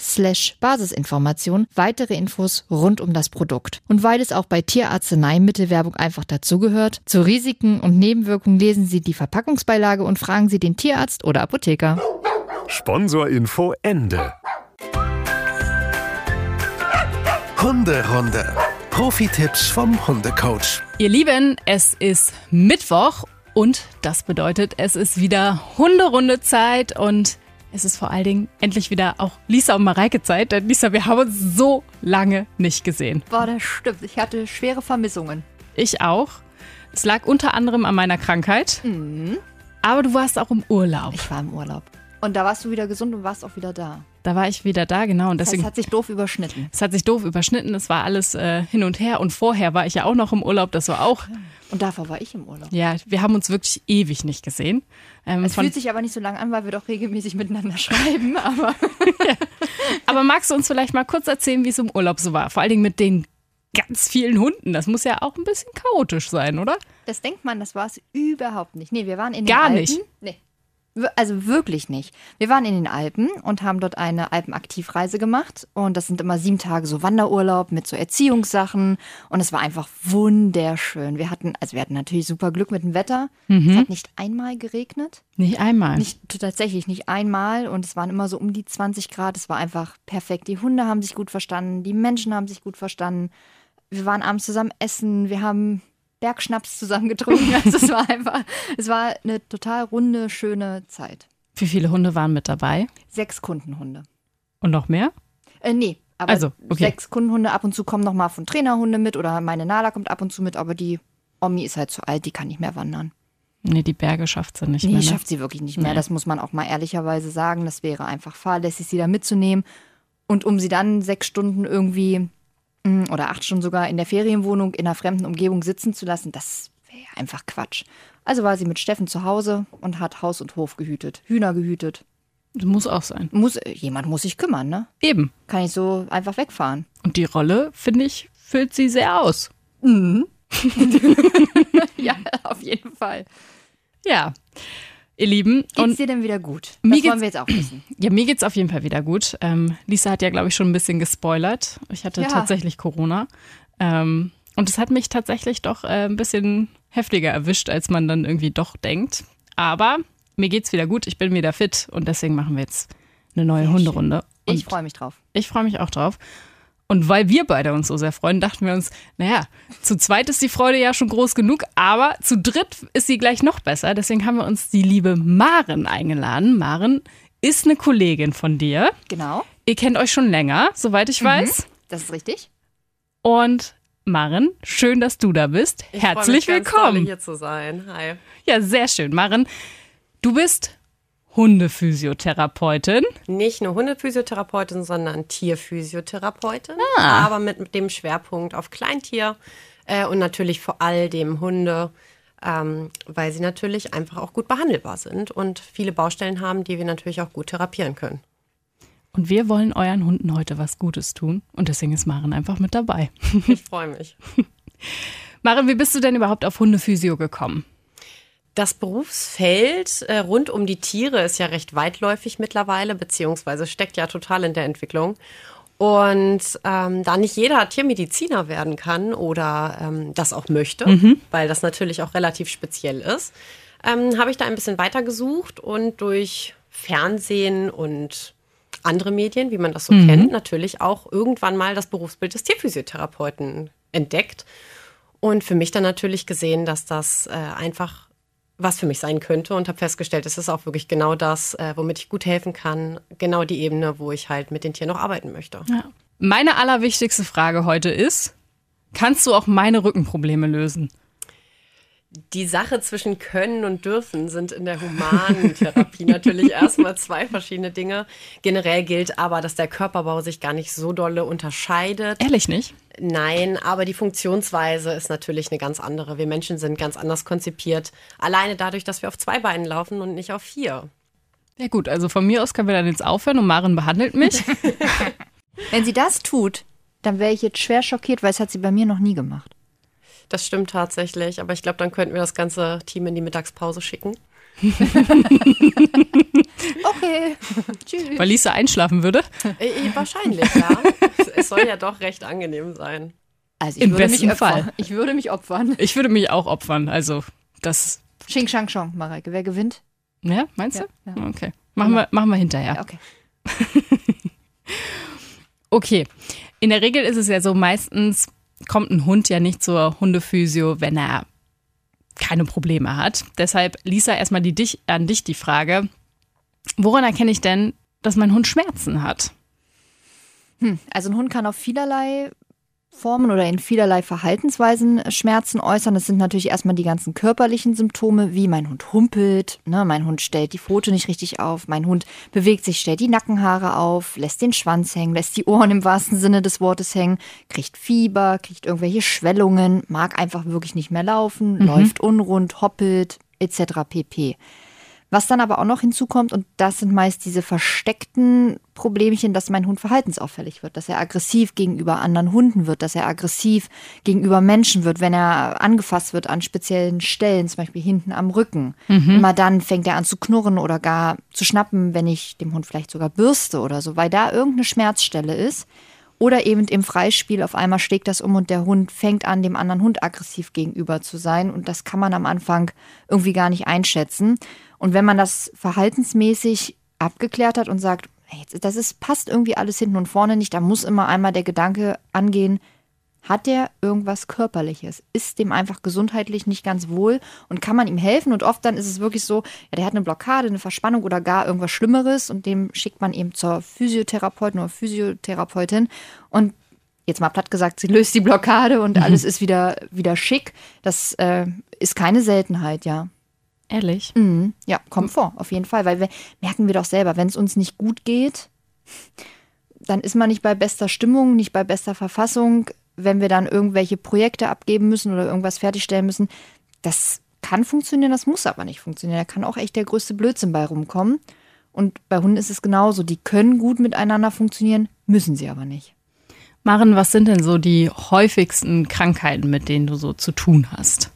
slash Basisinformation weitere Infos rund um das Produkt. Und weil es auch bei Tierarzneimittelwerbung einfach dazugehört, zu Risiken und Nebenwirkungen lesen Sie die Verpackungsbeilage und fragen Sie den Tierarzt oder Apotheker. Sponsorinfo Ende. Hunderunde. Profi-Tipps vom Hundecoach. Ihr Lieben, es ist Mittwoch und das bedeutet, es ist wieder Hunderunde-Zeit und es ist vor allen Dingen endlich wieder auch Lisa und Mareike Zeit, denn Lisa, wir haben uns so lange nicht gesehen. Boah, das stimmt. Ich hatte schwere Vermissungen. Ich auch. Es lag unter anderem an meiner Krankheit. Mhm. Aber du warst auch im Urlaub. Ich war im Urlaub. Und da warst du wieder gesund und warst auch wieder da. Da war ich wieder da, genau. Und deswegen, das heißt, es hat sich doof überschnitten. Es hat sich doof überschnitten. Es war alles äh, hin und her. Und vorher war ich ja auch noch im Urlaub. Das war auch. Und davor war ich im Urlaub. Ja, wir haben uns wirklich ewig nicht gesehen. Ähm, es fühlt sich aber nicht so lange an, weil wir doch regelmäßig miteinander schreiben. Aber, ja. aber magst du uns vielleicht mal kurz erzählen, wie es im Urlaub so war? Vor allen Dingen mit den ganz vielen Hunden. Das muss ja auch ein bisschen chaotisch sein, oder? Das denkt man, das war es überhaupt nicht. Nee, wir waren in den Gar Alpen. nicht. Nee. Also wirklich nicht. Wir waren in den Alpen und haben dort eine Alpenaktivreise gemacht. Und das sind immer sieben Tage so Wanderurlaub mit so Erziehungssachen. Und es war einfach wunderschön. Wir hatten, also wir hatten natürlich super Glück mit dem Wetter. Mhm. Es hat nicht einmal geregnet. Nicht einmal. Nicht, tatsächlich nicht einmal. Und es waren immer so um die 20 Grad. Es war einfach perfekt. Die Hunde haben sich gut verstanden. Die Menschen haben sich gut verstanden. Wir waren abends zusammen essen. Wir haben Bergschnaps zusammengetrunken. Also es war einfach, es war eine total runde, schöne Zeit. Wie viele Hunde waren mit dabei? Sechs Kundenhunde. Und noch mehr? Äh, nee, aber also, okay. sechs Kundenhunde. Ab und zu kommen noch mal von Trainerhunde mit oder meine Nala kommt ab und zu mit, aber die Omi ist halt zu alt, die kann nicht mehr wandern. Nee, die Berge schafft sie nicht nee, mehr. Nee, schafft sie wirklich nicht mehr. Nee. Das muss man auch mal ehrlicherweise sagen. Das wäre einfach fahrlässig, sie da mitzunehmen. Und um sie dann sechs Stunden irgendwie oder acht Stunden sogar in der Ferienwohnung in einer fremden Umgebung sitzen zu lassen, das wäre einfach Quatsch. Also war sie mit Steffen zu Hause und hat Haus und Hof gehütet, Hühner gehütet. Das muss auch sein. Muss, jemand muss sich kümmern, ne? Eben. Kann ich so einfach wegfahren. Und die Rolle, finde ich, füllt sie sehr aus. Mhm. ja, auf jeden Fall. Ja. Ihr Lieben. Geht's und dir denn wieder gut? Das mir wollen wir jetzt auch wissen. Ja, mir geht's auf jeden Fall wieder gut. Ähm, Lisa hat ja, glaube ich, schon ein bisschen gespoilert. Ich hatte ja. tatsächlich Corona. Ähm, und es hat mich tatsächlich doch äh, ein bisschen heftiger erwischt, als man dann irgendwie doch denkt. Aber mir geht's wieder gut, ich bin wieder fit und deswegen machen wir jetzt eine neue Sehr Hunderunde. Ich freue mich drauf. Ich freue mich auch drauf. Und weil wir beide uns so sehr freuen, dachten wir uns, naja, zu zweit ist die Freude ja schon groß genug, aber zu dritt ist sie gleich noch besser. Deswegen haben wir uns die liebe Maren eingeladen. Maren ist eine Kollegin von dir. Genau. Ihr kennt euch schon länger, soweit ich mhm, weiß. Das ist richtig. Und Maren, schön, dass du da bist. Ich Herzlich mich willkommen. Ganz hier zu sein. Hi. Ja, sehr schön. Maren, du bist Hundephysiotherapeutin. Nicht nur Hundephysiotherapeutin, sondern Tierphysiotherapeutin. Ah. Aber mit dem Schwerpunkt auf Kleintier äh, und natürlich vor allem Hunde, ähm, weil sie natürlich einfach auch gut behandelbar sind und viele Baustellen haben, die wir natürlich auch gut therapieren können. Und wir wollen euren Hunden heute was Gutes tun. Und deswegen ist Maren einfach mit dabei. Ich freue mich. Maren, wie bist du denn überhaupt auf Hundephysio gekommen? Das Berufsfeld äh, rund um die Tiere ist ja recht weitläufig mittlerweile, beziehungsweise steckt ja total in der Entwicklung. Und ähm, da nicht jeder Tiermediziner werden kann oder ähm, das auch möchte, mhm. weil das natürlich auch relativ speziell ist, ähm, habe ich da ein bisschen weitergesucht und durch Fernsehen und andere Medien, wie man das so mhm. kennt, natürlich auch irgendwann mal das Berufsbild des Tierphysiotherapeuten entdeckt. Und für mich dann natürlich gesehen, dass das äh, einfach was für mich sein könnte und habe festgestellt, es ist auch wirklich genau das, äh, womit ich gut helfen kann, genau die Ebene, wo ich halt mit den Tieren noch arbeiten möchte. Ja. Meine allerwichtigste Frage heute ist, kannst du auch meine Rückenprobleme lösen? Die Sache zwischen können und dürfen sind in der humanen Therapie natürlich erstmal zwei verschiedene Dinge. Generell gilt aber, dass der Körperbau sich gar nicht so dolle unterscheidet. Ehrlich nicht? Nein, aber die Funktionsweise ist natürlich eine ganz andere. Wir Menschen sind ganz anders konzipiert. Alleine dadurch, dass wir auf zwei Beinen laufen und nicht auf vier. Ja gut, also von mir aus können wir dann jetzt aufhören und Maren behandelt mich. Wenn sie das tut, dann wäre ich jetzt schwer schockiert, weil es hat sie bei mir noch nie gemacht. Das stimmt tatsächlich, aber ich glaube, dann könnten wir das ganze Team in die Mittagspause schicken. okay. Tschüss. Weil Lisa einschlafen würde? Äh, äh, wahrscheinlich, ja. es soll ja doch recht angenehm sein. Also ich Im würde besten mich Fall. Ich würde mich opfern. Ich würde mich auch opfern. Also das. Xing Shang Chong, Mareike. Wer gewinnt? Ja, meinst du? Ja, ja. Okay. Machen wir, machen wir hinterher. Ja, okay. okay. In der Regel ist es ja so, meistens kommt ein Hund ja nicht zur Hundephysio, wenn er keine Probleme hat. Deshalb, Lisa, erstmal die an dich die Frage, woran erkenne ich denn, dass mein Hund Schmerzen hat? Hm, also ein Hund kann auf vielerlei Formen oder in vielerlei Verhaltensweisen Schmerzen äußern. Das sind natürlich erstmal die ganzen körperlichen Symptome, wie mein Hund humpelt, ne, mein Hund stellt die Pfote nicht richtig auf, mein Hund bewegt sich, stellt die Nackenhaare auf, lässt den Schwanz hängen, lässt die Ohren im wahrsten Sinne des Wortes hängen, kriegt Fieber, kriegt irgendwelche Schwellungen, mag einfach wirklich nicht mehr laufen, mhm. läuft unrund, hoppelt, etc. pp. Was dann aber auch noch hinzukommt, und das sind meist diese versteckten Problemchen, dass mein Hund verhaltensauffällig wird, dass er aggressiv gegenüber anderen Hunden wird, dass er aggressiv gegenüber Menschen wird, wenn er angefasst wird an speziellen Stellen, zum Beispiel hinten am Rücken. Mhm. Immer dann fängt er an zu knurren oder gar zu schnappen, wenn ich dem Hund vielleicht sogar bürste oder so, weil da irgendeine Schmerzstelle ist. Oder eben im Freispiel auf einmal schlägt das um und der Hund fängt an, dem anderen Hund aggressiv gegenüber zu sein. Und das kann man am Anfang irgendwie gar nicht einschätzen. Und wenn man das verhaltensmäßig abgeklärt hat und sagt, hey, das ist, passt irgendwie alles hinten und vorne nicht, da muss immer einmal der Gedanke angehen, hat der irgendwas Körperliches? Ist dem einfach gesundheitlich nicht ganz wohl und kann man ihm helfen? Und oft dann ist es wirklich so, ja, der hat eine Blockade, eine Verspannung oder gar irgendwas Schlimmeres und dem schickt man eben zur Physiotherapeutin oder Physiotherapeutin und jetzt mal platt gesagt, sie löst die Blockade und mhm. alles ist wieder, wieder schick. Das äh, ist keine Seltenheit, ja. Ehrlich? Mhm. Ja, kommt vor, auf jeden Fall. Weil wir merken wir doch selber, wenn es uns nicht gut geht, dann ist man nicht bei bester Stimmung, nicht bei bester Verfassung, wenn wir dann irgendwelche Projekte abgeben müssen oder irgendwas fertigstellen müssen, das kann funktionieren, das muss aber nicht funktionieren. Da kann auch echt der größte Blödsinn bei rumkommen. Und bei Hunden ist es genauso. Die können gut miteinander funktionieren, müssen sie aber nicht. Maren, was sind denn so die häufigsten Krankheiten, mit denen du so zu tun hast?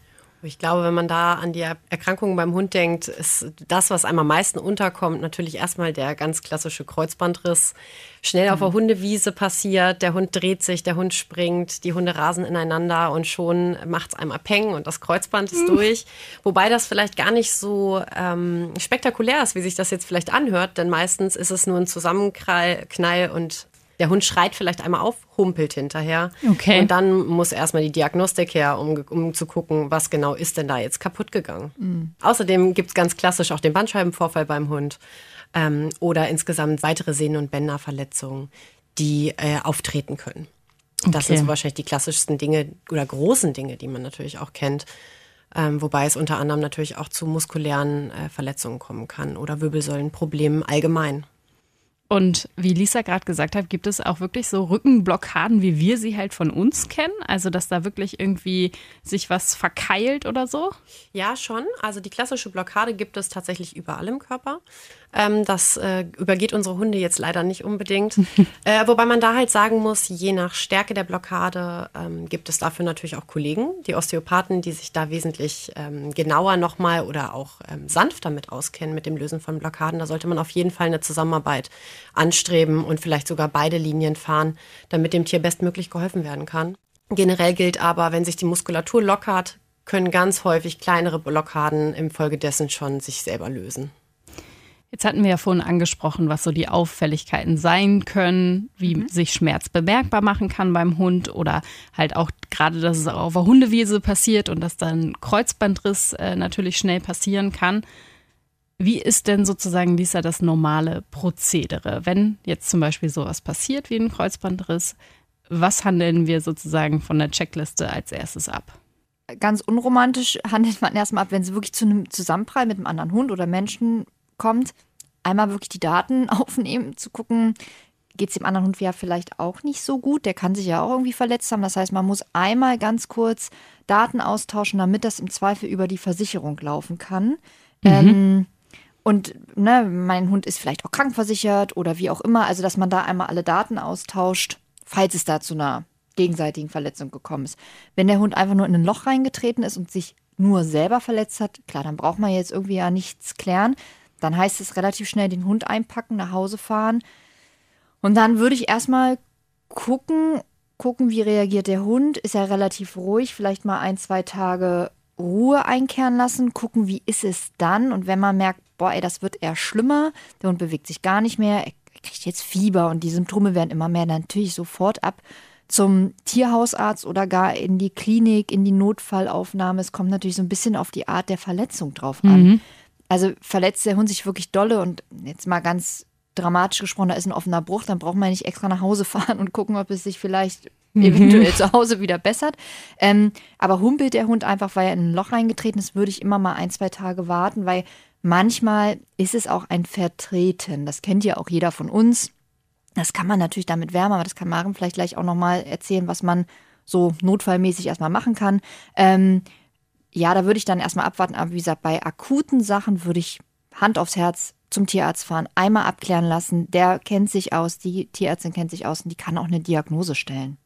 Ich glaube, wenn man da an die Erkrankungen beim Hund denkt, ist das, was einem am meisten unterkommt, natürlich erstmal der ganz klassische Kreuzbandriss. Schnell auf der mhm. Hundewiese passiert, der Hund dreht sich, der Hund springt, die Hunde rasen ineinander und schon macht es einem Peng und das Kreuzband ist mhm. durch. Wobei das vielleicht gar nicht so ähm, spektakulär ist, wie sich das jetzt vielleicht anhört, denn meistens ist es nur ein Zusammenknall und der Hund schreit vielleicht einmal auf, humpelt hinterher. Okay. Und dann muss erstmal die Diagnostik her, um, um zu gucken, was genau ist denn da jetzt kaputt gegangen. Mhm. Außerdem gibt es ganz klassisch auch den Bandscheibenvorfall beim Hund ähm, oder insgesamt weitere Sehnen- und Bänderverletzungen, die äh, auftreten können. Okay. Das sind so wahrscheinlich die klassischsten Dinge oder großen Dinge, die man natürlich auch kennt. Ähm, wobei es unter anderem natürlich auch zu muskulären äh, Verletzungen kommen kann oder Wirbelsäulenproblemen allgemein. Und wie Lisa gerade gesagt hat, gibt es auch wirklich so Rückenblockaden, wie wir sie halt von uns kennen? Also, dass da wirklich irgendwie sich was verkeilt oder so? Ja, schon. Also, die klassische Blockade gibt es tatsächlich überall im Körper. Ähm, das äh, übergeht unsere Hunde jetzt leider nicht unbedingt. äh, wobei man da halt sagen muss, je nach Stärke der Blockade ähm, gibt es dafür natürlich auch Kollegen, die Osteopathen, die sich da wesentlich ähm, genauer nochmal oder auch ähm, sanfter mit auskennen mit dem Lösen von Blockaden. Da sollte man auf jeden Fall eine Zusammenarbeit anstreben und vielleicht sogar beide Linien fahren, damit dem Tier bestmöglich geholfen werden kann. Generell gilt aber, wenn sich die Muskulatur lockert, können ganz häufig kleinere Blockaden infolgedessen schon sich selber lösen. Jetzt hatten wir ja vorhin angesprochen, was so die Auffälligkeiten sein können, wie mhm. sich Schmerz bemerkbar machen kann beim Hund oder halt auch gerade, dass es auch auf der Hundewiese passiert und dass dann Kreuzbandriss äh, natürlich schnell passieren kann. Wie ist denn sozusagen, Lisa, das normale Prozedere? Wenn jetzt zum Beispiel sowas passiert wie ein Kreuzbandriss, was handeln wir sozusagen von der Checkliste als erstes ab? Ganz unromantisch handelt man erstmal ab, wenn es wirklich zu einem Zusammenprall mit einem anderen Hund oder Menschen kommt, einmal wirklich die Daten aufnehmen, zu gucken, geht es dem anderen Hund ja vielleicht auch nicht so gut. Der kann sich ja auch irgendwie verletzt haben. Das heißt, man muss einmal ganz kurz Daten austauschen, damit das im Zweifel über die Versicherung laufen kann. Mhm. Ähm, und ne, mein Hund ist vielleicht auch krankversichert oder wie auch immer. Also, dass man da einmal alle Daten austauscht, falls es da zu einer gegenseitigen Verletzung gekommen ist. Wenn der Hund einfach nur in ein Loch reingetreten ist und sich nur selber verletzt hat, klar, dann braucht man jetzt irgendwie ja nichts klären. Dann heißt es relativ schnell den Hund einpacken, nach Hause fahren. Und dann würde ich erstmal gucken, gucken, wie reagiert der Hund. Ist er relativ ruhig, vielleicht mal ein, zwei Tage Ruhe einkehren lassen, gucken, wie ist es dann. Und wenn man merkt, boah, ey, das wird eher schlimmer, der Hund bewegt sich gar nicht mehr, er kriegt jetzt Fieber und die Symptome werden immer mehr, natürlich sofort ab zum Tierhausarzt oder gar in die Klinik, in die Notfallaufnahme. Es kommt natürlich so ein bisschen auf die Art der Verletzung drauf an. Mhm. Also verletzt der Hund sich wirklich dolle und jetzt mal ganz dramatisch gesprochen, da ist ein offener Bruch, dann braucht man nicht extra nach Hause fahren und gucken, ob es sich vielleicht mhm. eventuell zu Hause wieder bessert. Ähm, aber humpelt der Hund einfach, weil er in ein Loch reingetreten ist, würde ich immer mal ein, zwei Tage warten, weil manchmal ist es auch ein Vertreten. Das kennt ja auch jeder von uns. Das kann man natürlich damit wärmen, aber das kann Maren vielleicht gleich auch nochmal erzählen, was man so notfallmäßig erstmal machen kann. Ähm, ja, da würde ich dann erstmal abwarten. Aber wie gesagt, bei akuten Sachen würde ich Hand aufs Herz zum Tierarzt fahren, einmal abklären lassen. Der kennt sich aus, die Tierärztin kennt sich aus und die kann auch eine Diagnose stellen.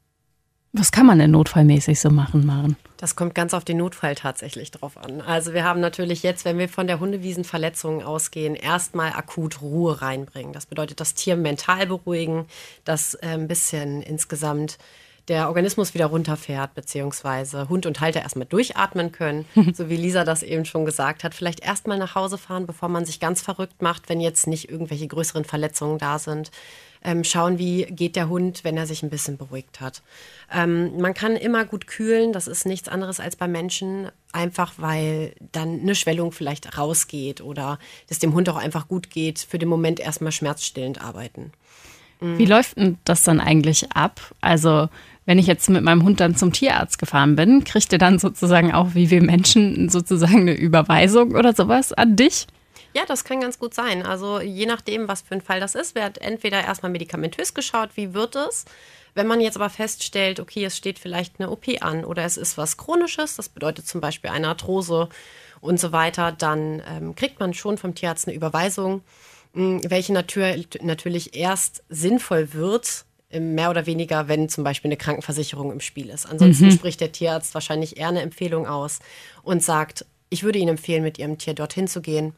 Was kann man denn notfallmäßig so machen, Maren? Das kommt ganz auf den Notfall tatsächlich drauf an. Also wir haben natürlich jetzt, wenn wir von der Hundewiesenverletzung ausgehen, erstmal akut Ruhe reinbringen. Das bedeutet, das Tier mental beruhigen, das äh, ein bisschen insgesamt der Organismus wieder runterfährt, beziehungsweise Hund und Halter erstmal durchatmen können, so wie Lisa das eben schon gesagt hat. Vielleicht erstmal nach Hause fahren, bevor man sich ganz verrückt macht, wenn jetzt nicht irgendwelche größeren Verletzungen da sind. Ähm, schauen, wie geht der Hund, wenn er sich ein bisschen beruhigt hat. Ähm, man kann immer gut kühlen, das ist nichts anderes als bei Menschen, einfach weil dann eine Schwellung vielleicht rausgeht oder es dem Hund auch einfach gut geht, für den Moment erstmal schmerzstillend arbeiten. Wie läuft denn das dann eigentlich ab? Also wenn ich jetzt mit meinem Hund dann zum Tierarzt gefahren bin, kriegt ihr dann sozusagen auch wie wir Menschen sozusagen eine Überweisung oder sowas an dich? Ja, das kann ganz gut sein. Also je nachdem, was für ein Fall das ist, wird entweder erstmal medikamentös geschaut, wie wird es. Wenn man jetzt aber feststellt, okay, es steht vielleicht eine OP an oder es ist was Chronisches, das bedeutet zum Beispiel eine Arthrose und so weiter, dann ähm, kriegt man schon vom Tierarzt eine Überweisung, mh, welche natür natürlich erst sinnvoll wird, mehr oder weniger, wenn zum Beispiel eine Krankenversicherung im Spiel ist. Ansonsten mhm. spricht der Tierarzt wahrscheinlich eher eine Empfehlung aus und sagt, ich würde Ihnen empfehlen, mit Ihrem Tier dorthin zu gehen,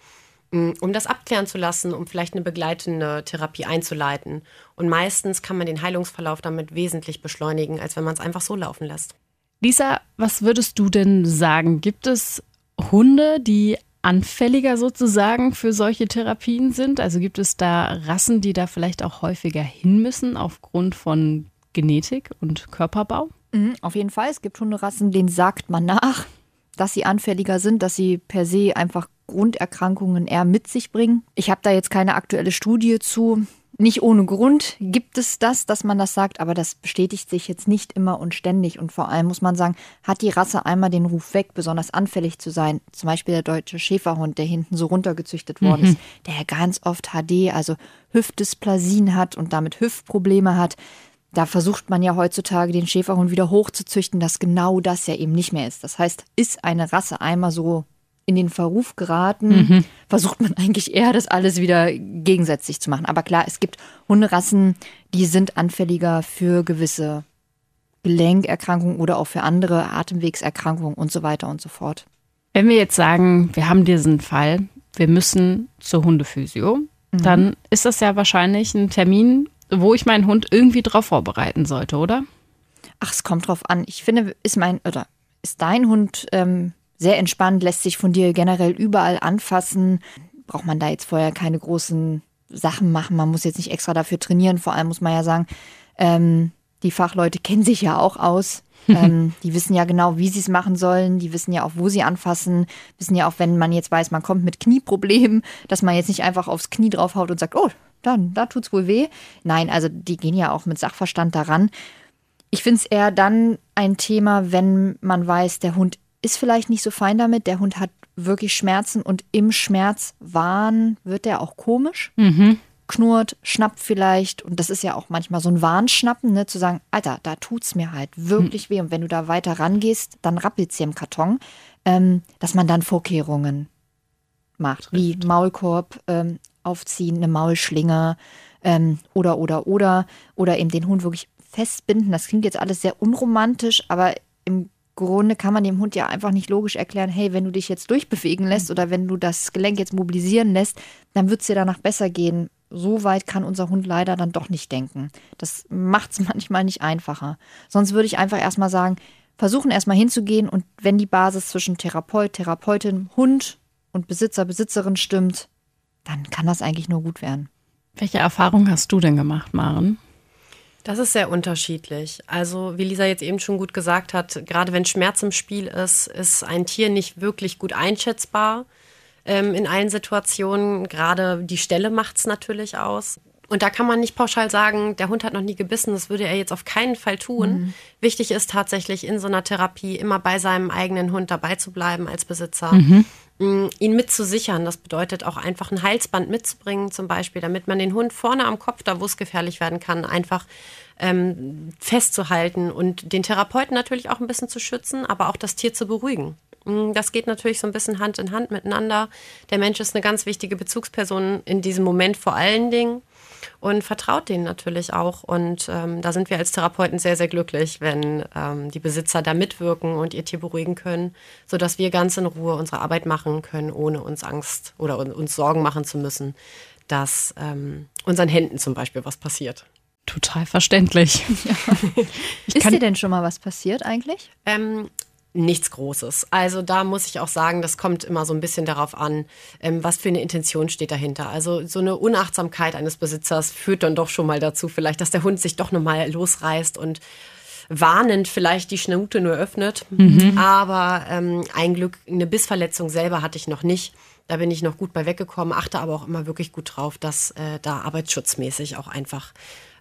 um das abklären zu lassen, um vielleicht eine begleitende Therapie einzuleiten. Und meistens kann man den Heilungsverlauf damit wesentlich beschleunigen, als wenn man es einfach so laufen lässt. Lisa, was würdest du denn sagen? Gibt es Hunde, die anfälliger sozusagen für solche Therapien sind? Also gibt es da Rassen, die da vielleicht auch häufiger hin müssen aufgrund von Genetik und Körperbau? Mhm, auf jeden Fall. Es gibt Hunderassen, denen sagt man nach, dass sie anfälliger sind, dass sie per se einfach Grunderkrankungen eher mit sich bringen. Ich habe da jetzt keine aktuelle Studie zu. Nicht ohne Grund gibt es das, dass man das sagt, aber das bestätigt sich jetzt nicht immer und ständig. Und vor allem muss man sagen, hat die Rasse einmal den Ruf weg, besonders anfällig zu sein. Zum Beispiel der deutsche Schäferhund, der hinten so runtergezüchtet worden mhm. ist, der ja ganz oft HD, also Hüftdysplasien hat und damit Hüftprobleme hat. Da versucht man ja heutzutage den Schäferhund wieder hochzuzüchten, dass genau das ja eben nicht mehr ist. Das heißt, ist eine Rasse einmal so in den Verruf geraten, mhm. versucht man eigentlich eher, das alles wieder gegensätzlich zu machen. Aber klar, es gibt Hunderassen, die sind anfälliger für gewisse Gelenkerkrankungen oder auch für andere Atemwegserkrankungen und so weiter und so fort. Wenn wir jetzt sagen, wir haben diesen Fall, wir müssen zur Hundephysio, mhm. dann ist das ja wahrscheinlich ein Termin, wo ich meinen Hund irgendwie drauf vorbereiten sollte, oder? Ach, es kommt drauf an. Ich finde, ist mein oder ist dein Hund ähm, sehr entspannt, lässt sich von dir generell überall anfassen. braucht man da jetzt vorher keine großen Sachen machen. Man muss jetzt nicht extra dafür trainieren. Vor allem muss man ja sagen, ähm, die Fachleute kennen sich ja auch aus. ähm, die wissen ja genau, wie sie es machen sollen. Die wissen ja auch, wo sie anfassen. Wissen ja auch, wenn man jetzt weiß, man kommt mit Knieproblemen, dass man jetzt nicht einfach aufs Knie draufhaut und sagt, oh, dann, da tut's wohl weh. Nein, also die gehen ja auch mit Sachverstand daran. Ich finde es eher dann ein Thema, wenn man weiß, der Hund ist vielleicht nicht so fein damit, der Hund hat wirklich Schmerzen und im Schmerzwahn wird der auch komisch. Mhm. Knurrt, schnappt vielleicht. Und das ist ja auch manchmal so ein Warnschnappen, ne, zu sagen, Alter, da tut's mir halt wirklich weh. Und wenn du da weiter rangehst, dann rappelt's hier im Karton. Ähm, dass man dann Vorkehrungen macht, wie Maulkorb ähm, aufziehen, eine Maulschlinge ähm, oder, oder, oder. Oder eben den Hund wirklich festbinden. Das klingt jetzt alles sehr unromantisch, aber im Grunde kann man dem Hund ja einfach nicht logisch erklären, hey, wenn du dich jetzt durchbewegen lässt oder wenn du das Gelenk jetzt mobilisieren lässt, dann wird es dir danach besser gehen. So weit kann unser Hund leider dann doch nicht denken. Das macht es manchmal nicht einfacher. Sonst würde ich einfach erstmal sagen, versuchen erstmal hinzugehen und wenn die Basis zwischen Therapeut, Therapeutin, Hund und Besitzer, Besitzerin stimmt, dann kann das eigentlich nur gut werden. Welche Erfahrung hast du denn gemacht, Maren? Das ist sehr unterschiedlich. Also, wie Lisa jetzt eben schon gut gesagt hat, gerade wenn Schmerz im Spiel ist, ist ein Tier nicht wirklich gut einschätzbar ähm, in allen Situationen. Gerade die Stelle macht es natürlich aus. Und da kann man nicht pauschal sagen, der Hund hat noch nie gebissen, das würde er jetzt auf keinen Fall tun. Mhm. Wichtig ist tatsächlich in so einer Therapie immer bei seinem eigenen Hund dabei zu bleiben als Besitzer. Mhm. Ihn mitzusichern. Das bedeutet auch einfach ein Halsband mitzubringen, zum Beispiel, damit man den Hund vorne am Kopf, da wo es gefährlich werden kann, einfach ähm, festzuhalten und den Therapeuten natürlich auch ein bisschen zu schützen, aber auch das Tier zu beruhigen. Das geht natürlich so ein bisschen Hand in Hand miteinander. Der Mensch ist eine ganz wichtige Bezugsperson in diesem Moment vor allen Dingen und vertraut denen natürlich auch. Und ähm, da sind wir als Therapeuten sehr, sehr glücklich, wenn ähm, die Besitzer da mitwirken und ihr Tier beruhigen können, sodass wir ganz in Ruhe unsere Arbeit machen können, ohne uns Angst oder un- uns Sorgen machen zu müssen, dass ähm, unseren Händen zum Beispiel was passiert. Total verständlich. Ich Ist kann- dir denn schon mal was passiert eigentlich? Ähm, nichts Großes. Also da muss ich auch sagen, das kommt immer so ein bisschen darauf an, ähm, was für eine Intention steht dahinter. Also so eine Unachtsamkeit eines Besitzers führt dann doch schon mal dazu, vielleicht, dass der Hund sich doch nochmal losreißt und warnend vielleicht die Schnute nur öffnet. Aber ähm, ein Glück, eine Bissverletzung selber hatte ich noch nicht. Da bin ich noch gut bei weggekommen, achte aber auch immer wirklich gut drauf, dass äh, da arbeitsschutzmäßig auch einfach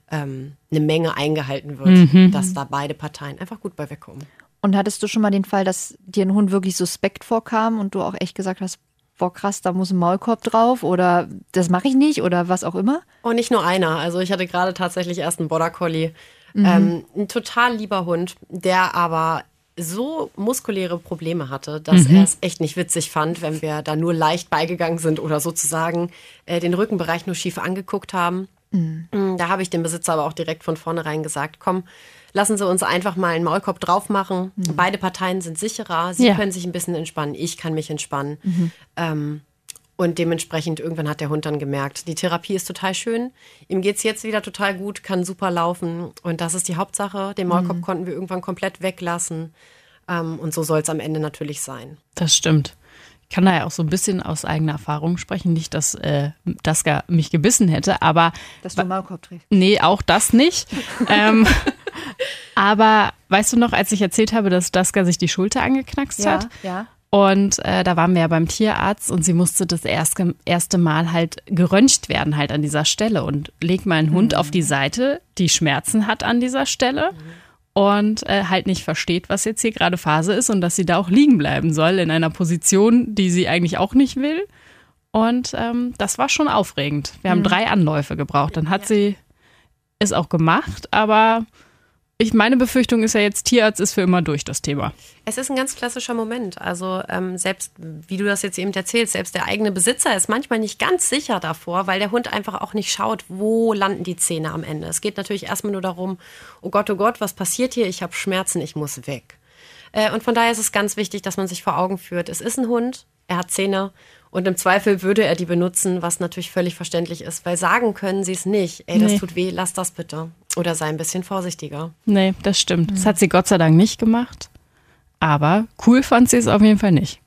ähm, eine Menge eingehalten wird, dass da beide Parteien einfach gut bei wegkommen. Und hattest du schon mal den Fall, dass dir ein Hund wirklich suspekt vorkam und du auch echt gesagt hast, boah krass, da muss ein Maulkorb drauf oder das mache ich nicht oder was auch immer? Und nicht nur einer. Also ich hatte gerade tatsächlich erst einen Border Collie. Ähm, ein total lieber Hund, der aber so muskuläre Probleme hatte, dass er es echt nicht witzig fand, wenn wir da nur leicht beigegangen sind oder sozusagen äh, den Rückenbereich nur schief angeguckt haben. Mm, Da habe ich dem Besitzer aber auch direkt von vornherein gesagt, komm, lassen Sie uns einfach mal einen Maulkorb drauf machen. Beide Parteien sind sicherer. Sie Ja. können sich ein bisschen entspannen. Ich kann mich entspannen. Ähm, und dementsprechend, irgendwann hat der Hund dann gemerkt, die Therapie ist total schön. Ihm geht's jetzt wieder total gut, kann super laufen. Und das ist die Hauptsache. Den Maulkorb konnten wir irgendwann komplett weglassen. Ähm, und so soll es am Ende natürlich sein. Das stimmt. Ich kann da ja auch so ein bisschen aus eigener Erfahrung sprechen. Nicht, dass äh, Daska mich gebissen hätte, aber Dass du einen Maulkorb trägst. nee, auch das nicht. ähm, aber weißt du noch, als ich erzählt habe, dass Daska sich die Schulter angeknackst hat? ja. Und äh, da waren wir ja beim Tierarzt und sie musste das erste, erste Mal halt geröntgt werden halt an dieser Stelle und leg mal einen Hund auf die Seite, die Schmerzen hat an dieser Stelle und äh, halt nicht versteht, was jetzt hier gerade Phase ist und dass sie da auch liegen bleiben soll in einer Position, die sie eigentlich auch nicht will. Und ähm, das war schon aufregend. Wir haben drei Anläufe gebraucht. Dann hat sie es auch gemacht, aber ich meine Befürchtung ist ja jetzt, Tierarzt ist für immer durch das Thema. Es ist ein ganz klassischer Moment. Also ähm, selbst, wie du das jetzt eben erzählst, selbst der eigene Besitzer ist manchmal nicht ganz sicher davor, weil der Hund einfach auch nicht schaut, wo landen die Zähne am Ende. Es geht natürlich erstmal nur darum, oh Gott, oh Gott, was passiert hier? Ich habe Schmerzen, ich muss weg. Äh, und von daher ist es ganz wichtig, dass man sich vor Augen führt, es ist ein Hund, er hat Zähne und im Zweifel würde er die benutzen, was natürlich völlig verständlich ist, weil sagen können sie es nicht. Ey, das Nee. tut weh, lass das bitte. Oder sei ein bisschen vorsichtiger. Nee, das stimmt. Das hat sie Gott sei Dank nicht gemacht. Aber cool fand sie es auf jeden Fall nicht.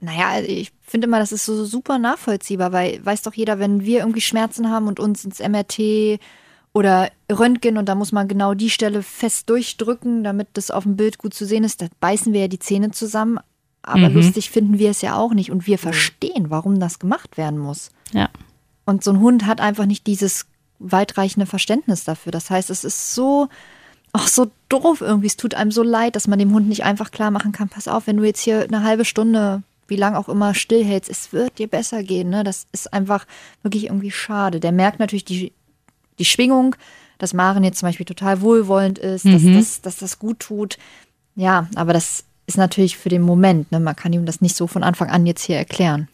Naja, also ich finde immer, das ist so super nachvollziehbar, weil weiß doch jeder, wenn wir irgendwie Schmerzen haben und uns ins MRT oder Röntgen und da muss man genau die Stelle fest durchdrücken, damit das auf dem Bild gut zu sehen ist, da beißen wir ja die Zähne zusammen. Aber mhm. lustig finden wir es ja auch nicht und wir verstehen, warum das gemacht werden muss. Ja. Und so ein Hund hat einfach nicht dieses weitreichende Verständnis dafür. Das heißt, es ist so, auch so doof irgendwie. Es tut einem so leid, dass man dem Hund nicht einfach klar machen kann, pass auf, wenn du jetzt hier eine halbe Stunde, wie lang auch immer, stillhältst, es wird dir besser gehen. Ne? Das ist einfach wirklich irgendwie schade. Der merkt natürlich die, die Schwingung, dass Maren jetzt zum Beispiel total wohlwollend ist, mhm. dass, das, dass das gut tut. Ja, aber das ist natürlich für den Moment. Ne? Man kann ihm das nicht so von Anfang an jetzt hier erklären.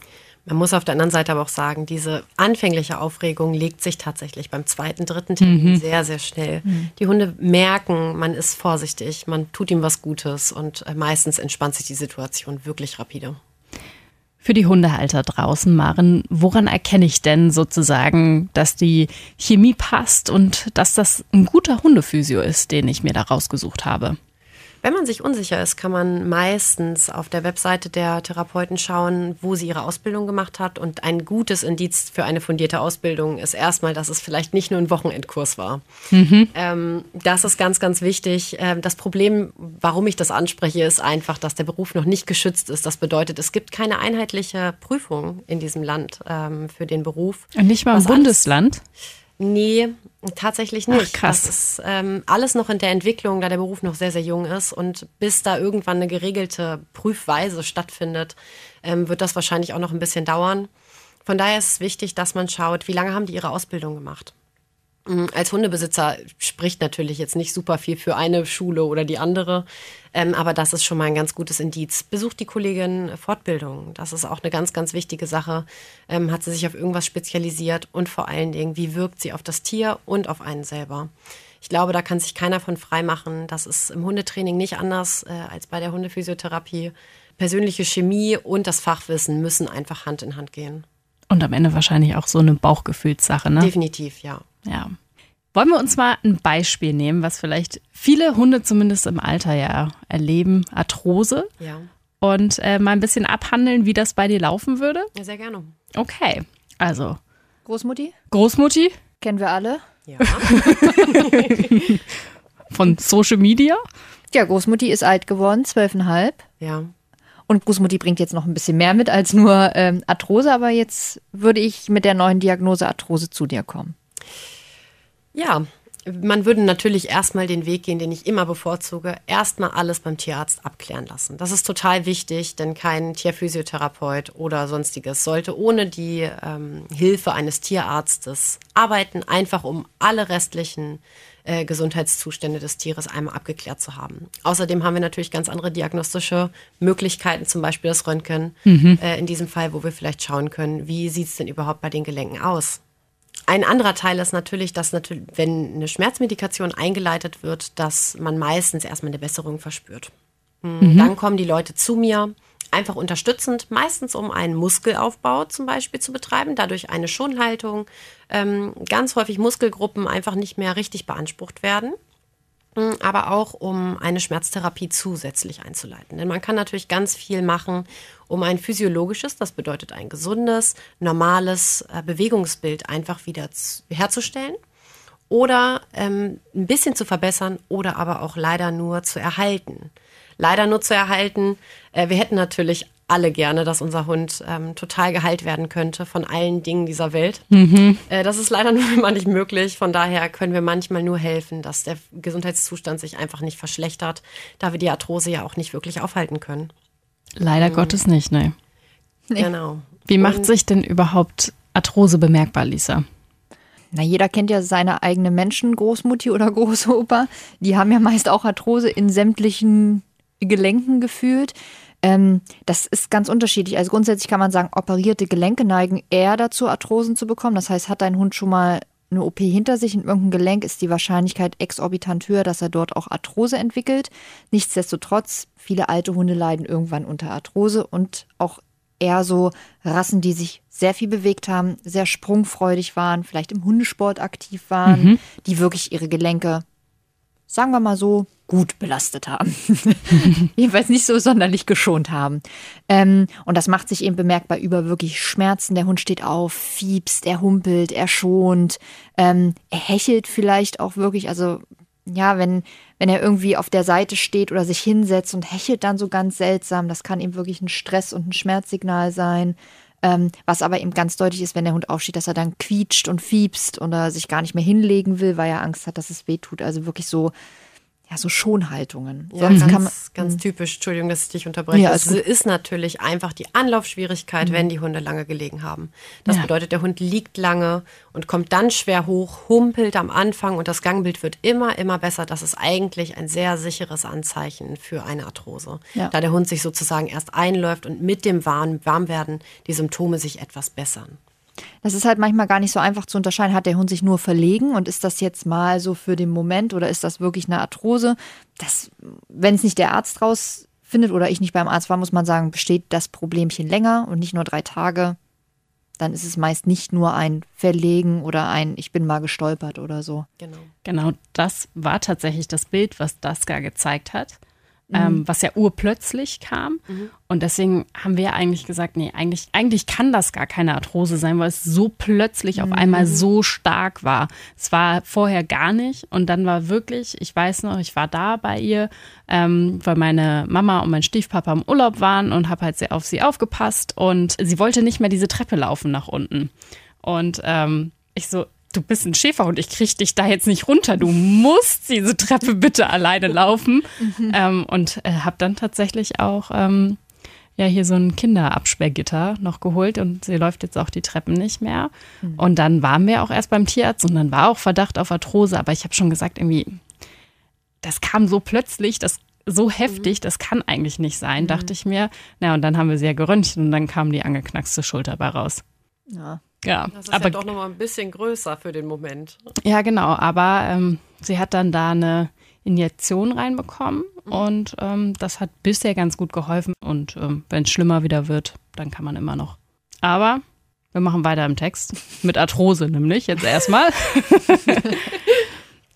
Man muss auf der anderen Seite aber auch sagen, diese anfängliche Aufregung legt sich tatsächlich beim zweiten, dritten Termin mhm. sehr, sehr schnell. Mhm. Die Hunde merken, man ist vorsichtig, man tut ihm was Gutes und äh, meistens entspannt sich die Situation wirklich rapide. Für die Hundehalter draußen, Maren, woran erkenne ich denn sozusagen, dass die Chemie passt und dass das ein guter Hundephysio ist, den ich mir da rausgesucht habe? Wenn man sich unsicher ist, kann man meistens auf der Webseite der Therapeuten schauen, wo sie ihre Ausbildung gemacht hat. Und ein gutes Indiz für eine fundierte Ausbildung ist erstmal, dass es vielleicht nicht nur ein Wochenendkurs war. Mhm. Ähm, das ist ganz, ganz wichtig. Ähm, das Problem, warum ich das anspreche, ist einfach, dass der Beruf noch nicht geschützt ist. Das bedeutet, es gibt keine einheitliche Prüfung in diesem Land ähm, für den Beruf. Und nicht mal im Bundesland? Alles, Nee, tatsächlich nicht. Ach, krass. Das ist ähm, alles noch in der Entwicklung, da der Beruf noch sehr, sehr jung ist. Und bis da irgendwann eine geregelte Prüfweise stattfindet, ähm, wird das wahrscheinlich auch noch ein bisschen dauern. Von daher ist es wichtig, dass man schaut, wie lange haben die ihre Ausbildung gemacht. Mm, als Hundebesitzer spricht natürlich jetzt nicht super viel für eine Schule oder die andere, ähm, aber das ist schon mal ein ganz gutes Indiz. Besucht die Kollegin Fortbildung. Das ist auch eine ganz, ganz wichtige Sache. Ähm, hat sie sich auf irgendwas spezialisiert und vor allen Dingen, wie wirkt sie auf das Tier und auf einen selber? Ich glaube, da kann sich keiner von frei machen. Das ist im Hundetraining nicht anders äh, als bei der Hundephysiotherapie. Persönliche Chemie und das Fachwissen müssen einfach Hand in Hand gehen. Und am Ende wahrscheinlich auch so eine Bauchgefühlssache, ne? Definitiv, ja. Ja. Wollen wir uns mal ein Beispiel nehmen, was vielleicht viele Hunde zumindest im Alter ja erleben, Arthrose. Ja. Und äh, mal ein bisschen abhandeln, wie das bei dir laufen würde? Ja, sehr gerne. Okay, also. Großmutti? Großmutti? Kennen wir alle. Ja. Von Social Media? Ja, Großmutti ist alt geworden, zwölfeinhalb. Ja. Und Großmutti bringt jetzt noch ein bisschen mehr mit als nur ähm, Arthrose, aber jetzt würde ich mit der neuen Diagnose Arthrose zu dir kommen. Ja, man würde natürlich erstmal den Weg gehen, den ich immer bevorzuge, erstmal alles beim Tierarzt abklären lassen. Das ist total wichtig, denn kein Tierphysiotherapeut oder sonstiges sollte ohne die ähm, Hilfe eines Tierarztes arbeiten, einfach um alle restlichen äh, Gesundheitszustände des Tieres einmal abgeklärt zu haben. Außerdem haben wir natürlich ganz andere diagnostische Möglichkeiten, zum Beispiel das Röntgen, mhm. äh, in diesem Fall, wo wir vielleicht schauen können, wie sieht es denn überhaupt bei den Gelenken aus. Ein anderer Teil ist natürlich, dass natürlich, wenn eine Schmerzmedikation eingeleitet wird, dass man meistens erstmal eine Besserung verspürt. Mhm. Dann kommen die Leute zu mir, einfach unterstützend, meistens um einen Muskelaufbau zum Beispiel zu betreiben, dadurch eine Schonhaltung, ähm, ganz häufig Muskelgruppen einfach nicht mehr richtig beansprucht werden. Hm, aber auch um eine Schmerztherapie zusätzlich einzuleiten. Denn man kann natürlich ganz viel machen, um ein physiologisches, das bedeutet ein gesundes, normales äh, Bewegungsbild einfach wieder herzustellen oder ähm, ein bisschen zu verbessern oder aber auch leider nur zu erhalten. Leider nur zu erhalten. Äh, wir hätten natürlich alle gerne, dass unser Hund ähm, total geheilt werden könnte von allen Dingen dieser Welt. Mhm. Äh, das ist leider nur immer nicht möglich. Von daher können wir manchmal nur helfen, dass der Gesundheitszustand sich einfach nicht verschlechtert, da wir die Arthrose ja auch nicht wirklich aufhalten können. Leider mhm. Gottes nicht, ne? Nee. Genau. Wie macht Und, sich denn überhaupt Arthrose bemerkbar, Lisa? Na, jeder kennt ja seine eigene Menschen, Großmutti oder Großopa. Die haben ja meist auch Arthrose in sämtlichen Gelenken gefühlt. Ähm, das ist ganz unterschiedlich. Also grundsätzlich kann man sagen, operierte Gelenke neigen eher dazu, Arthrosen zu bekommen. Das heißt, hat dein Hund schon mal eine OP hinter sich in irgendeinem Gelenk, ist die Wahrscheinlichkeit exorbitant höher, dass er dort auch Arthrose entwickelt. Nichtsdestotrotz, viele alte Hunde leiden irgendwann unter Arthrose und auch eher so Rassen, die sich sehr viel bewegt haben, sehr sprungfreudig waren, vielleicht im Hundesport aktiv waren, mhm. die wirklich ihre Gelenke sagen wir mal so, gut belastet haben. Jedenfalls nicht so sonderlich geschont haben. Ähm, und das macht sich eben bemerkbar über wirklich Schmerzen. Der Hund steht auf, fiebst, er humpelt, er schont, ähm, er hechelt vielleicht auch wirklich. Also ja, wenn, wenn er irgendwie auf der Seite steht oder sich hinsetzt und hechelt dann so ganz seltsam, das kann eben wirklich ein Stress- und ein Schmerzsignal sein. Ähm, was aber eben ganz deutlich ist, wenn der Hund aufsteht, dass er dann quietscht und fiebst oder sich gar nicht mehr hinlegen will, weil er Angst hat, dass es weh tut. Also wirklich so ja, so Schonhaltungen. Ja, Sonst ganz, kann man, ganz typisch, Entschuldigung, dass ich dich unterbreche. Ja, es ist natürlich einfach die Anlaufschwierigkeit, mhm. wenn die Hunde lange gelegen haben. Das ja. bedeutet, der Hund liegt lange und kommt dann schwer hoch, humpelt am Anfang und das Gangbild wird immer, immer besser. Das ist eigentlich ein sehr sicheres Anzeichen für eine Arthrose. Ja. Da der Hund sich sozusagen erst einläuft und mit dem Warmwerden die Symptome sich etwas bessern. Das ist halt manchmal gar nicht so einfach zu unterscheiden. Hat der Hund sich nur verlegen und ist das jetzt mal so für den Moment oder ist das wirklich eine Arthrose? Das, wenn es nicht der Arzt rausfindet oder ich nicht beim Arzt war, muss man sagen, besteht das Problemchen länger und nicht nur drei Tage. Dann ist es meist nicht nur ein Verlegen oder ein Ich bin mal gestolpert oder so. Genau. Genau, das war tatsächlich das Bild, was Daska gezeigt hat ähm, mhm. was ja urplötzlich kam. Mhm. Und deswegen haben wir eigentlich gesagt, nee, eigentlich, eigentlich kann das gar keine Arthrose sein, weil es so plötzlich mhm. auf einmal so stark war. Es war vorher gar nicht und dann war wirklich, ich weiß noch, ich war da bei ihr, ähm, weil meine Mama und mein Stiefpapa im Urlaub waren und habe halt sehr auf sie aufgepasst und sie wollte nicht mehr diese Treppe laufen nach unten. Und ähm, ich so, du bist ein Schäferhund, ich krieg dich da jetzt nicht runter. Du musst diese Treppe bitte alleine laufen. Mhm. Ähm, und äh, habe dann tatsächlich auch ähm, ja hier so ein Kinderabsperrgitter noch geholt und sie läuft jetzt auch die Treppen nicht mehr. Mhm. Und dann waren wir auch erst beim Tierarzt und dann war auch Verdacht auf Arthrose, aber ich habe schon gesagt, irgendwie, das kam so plötzlich, das so heftig, mhm. das kann eigentlich nicht sein, mhm. dachte ich mir. Na, und dann haben wir sie ja geröntgt und dann kam die angeknackste Schulter bei raus. Ja. Ja, das ist aber ja doch noch mal ein bisschen größer für den Moment. Ja, genau. Aber ähm, sie hat dann da eine Injektion reinbekommen mhm. und ähm, das hat bisher ganz gut geholfen. Und ähm, wenn es schlimmer wieder wird, dann kann man immer noch. Aber wir machen weiter im Text mit Arthrose nämlich jetzt erstmal.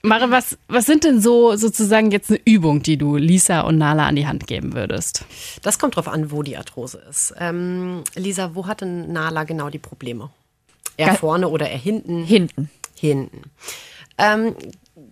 Mare, was, was sind denn so sozusagen jetzt eine Übung, die du Lisa und Nala an die Hand geben würdest? Das kommt drauf an, wo die Arthrose ist. Ähm, Lisa, wo hat denn Nala genau die Probleme? Eher vorne oder eher hinten? Hinten. Hinten. Ähm,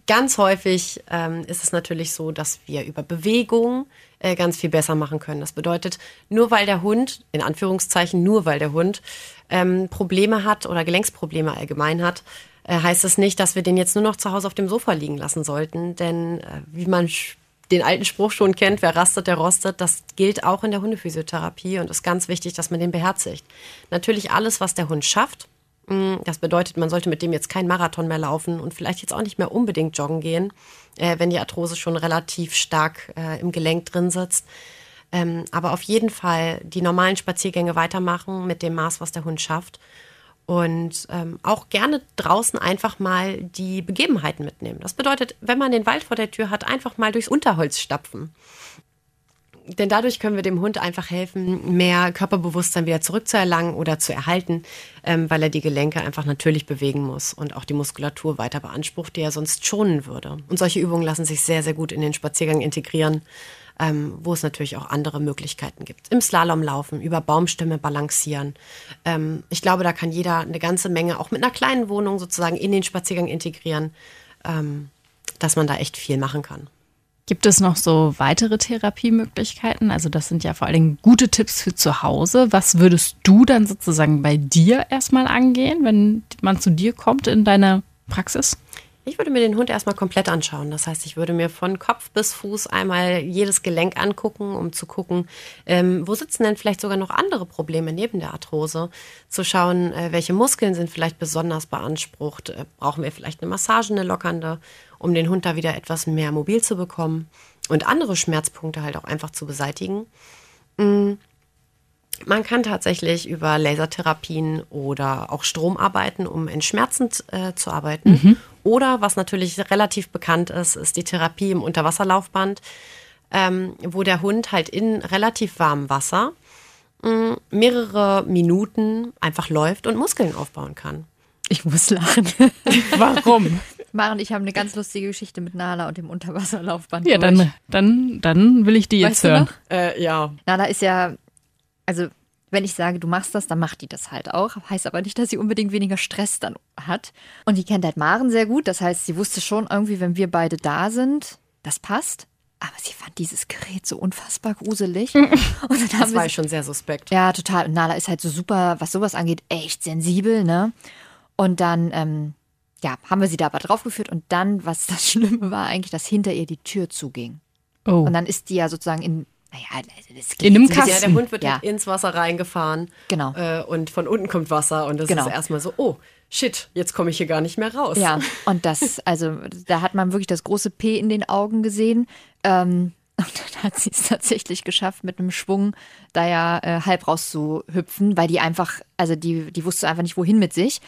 ganz häufig ähm, ist es natürlich so, dass wir über Bewegung äh, ganz viel besser machen können. Das bedeutet, nur weil der Hund, in Anführungszeichen, nur weil der Hund ähm, Probleme hat oder Gelenksprobleme allgemein hat, äh, heißt es das nicht, dass wir den jetzt nur noch zu Hause auf dem Sofa liegen lassen sollten. Denn äh, wie man den alten Spruch schon kennt, wer rastet, der rostet, das gilt auch in der Hundephysiotherapie und ist ganz wichtig, dass man den beherzigt. Natürlich alles, was der Hund schafft, das bedeutet, man sollte mit dem jetzt keinen Marathon mehr laufen und vielleicht jetzt auch nicht mehr unbedingt joggen gehen, äh, wenn die Arthrose schon relativ stark äh, im Gelenk drin sitzt. Ähm, aber auf jeden Fall die normalen Spaziergänge weitermachen mit dem Maß, was der Hund schafft. Und ähm, auch gerne draußen einfach mal die Begebenheiten mitnehmen. Das bedeutet, wenn man den Wald vor der Tür hat, einfach mal durchs Unterholz stapfen denn dadurch können wir dem Hund einfach helfen, mehr Körperbewusstsein wieder zurückzuerlangen oder zu erhalten, ähm, weil er die Gelenke einfach natürlich bewegen muss und auch die Muskulatur weiter beansprucht, die er sonst schonen würde. Und solche Übungen lassen sich sehr, sehr gut in den Spaziergang integrieren, ähm, wo es natürlich auch andere Möglichkeiten gibt. Im Slalom laufen, über Baumstämme balancieren. Ähm, ich glaube, da kann jeder eine ganze Menge auch mit einer kleinen Wohnung sozusagen in den Spaziergang integrieren, ähm, dass man da echt viel machen kann. Gibt es noch so weitere Therapiemöglichkeiten? Also das sind ja vor allen Dingen gute Tipps für zu Hause. Was würdest du dann sozusagen bei dir erstmal angehen, wenn man zu dir kommt in deiner Praxis? Ich würde mir den Hund erstmal komplett anschauen. Das heißt, ich würde mir von Kopf bis Fuß einmal jedes Gelenk angucken, um zu gucken, ähm, wo sitzen denn vielleicht sogar noch andere Probleme neben der Arthrose. Zu schauen, äh, welche Muskeln sind vielleicht besonders beansprucht. Äh, brauchen wir vielleicht eine Massage, eine lockernde, um den Hund da wieder etwas mehr mobil zu bekommen und andere Schmerzpunkte halt auch einfach zu beseitigen. Mhm. Man kann tatsächlich über Lasertherapien oder auch Strom arbeiten, um entschmerzend äh, zu arbeiten. Mhm. Oder was natürlich relativ bekannt ist, ist die Therapie im Unterwasserlaufband, ähm, wo der Hund halt in relativ warmem Wasser äh, mehrere Minuten einfach läuft und Muskeln aufbauen kann. Ich muss lachen. Warum? Maren, ich habe eine ganz lustige Geschichte mit Nala und dem Unterwasserlaufband. Ja, durch. dann, dann, dann will ich die jetzt Weißt du hören. noch? Äh, ja. Nala ist ja, also wenn ich sage, du machst das, dann macht die das halt auch. Heißt aber nicht, dass sie unbedingt weniger Stress dann hat. Und die kennt halt Maren sehr gut. Das heißt, sie wusste schon irgendwie, wenn wir beide da sind, das passt. Aber sie fand dieses Gerät so unfassbar gruselig. Und dann haben Das war schon sehr suspekt. Ja, total. Und Nala ist halt so super, was sowas angeht, echt sensibel, ne? Und dann, ähm, ja, haben wir sie da aber draufgeführt und dann, was das Schlimme war, eigentlich, dass hinter ihr die Tür zuging. Oh. Und dann ist die ja sozusagen in, naja, das In einem bisschen- Ja, der Hund wird ja, halt ins Wasser reingefahren. Genau. Äh, und von unten kommt Wasser. Und das Genau. ist erstmal so, oh, shit, jetzt komme ich hier gar nicht mehr raus. Ja, und das, also da hat man wirklich das große P in den Augen gesehen. Ähm, und dann hat sie es tatsächlich geschafft, mit einem Schwung da ja äh, halb rauszuhüpfen, weil die einfach, also die, die wusste einfach nicht, wohin mit sich.